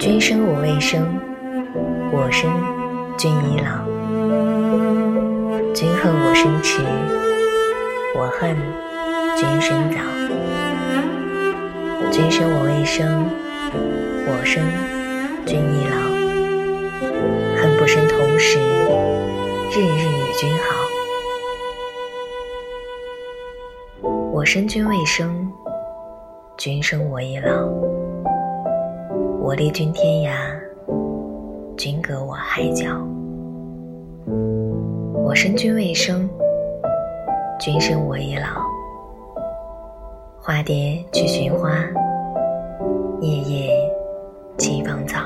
君生我未生，我生君已老。君恨我生迟，我恨君生早。君生我未生，我生君已老。恨不生同时，日日与君好。我生君未生，君生我已老。我立君天涯，君隔我海角。我生君未生，君生我已老。花蝶去寻花，夜夜栖芳草。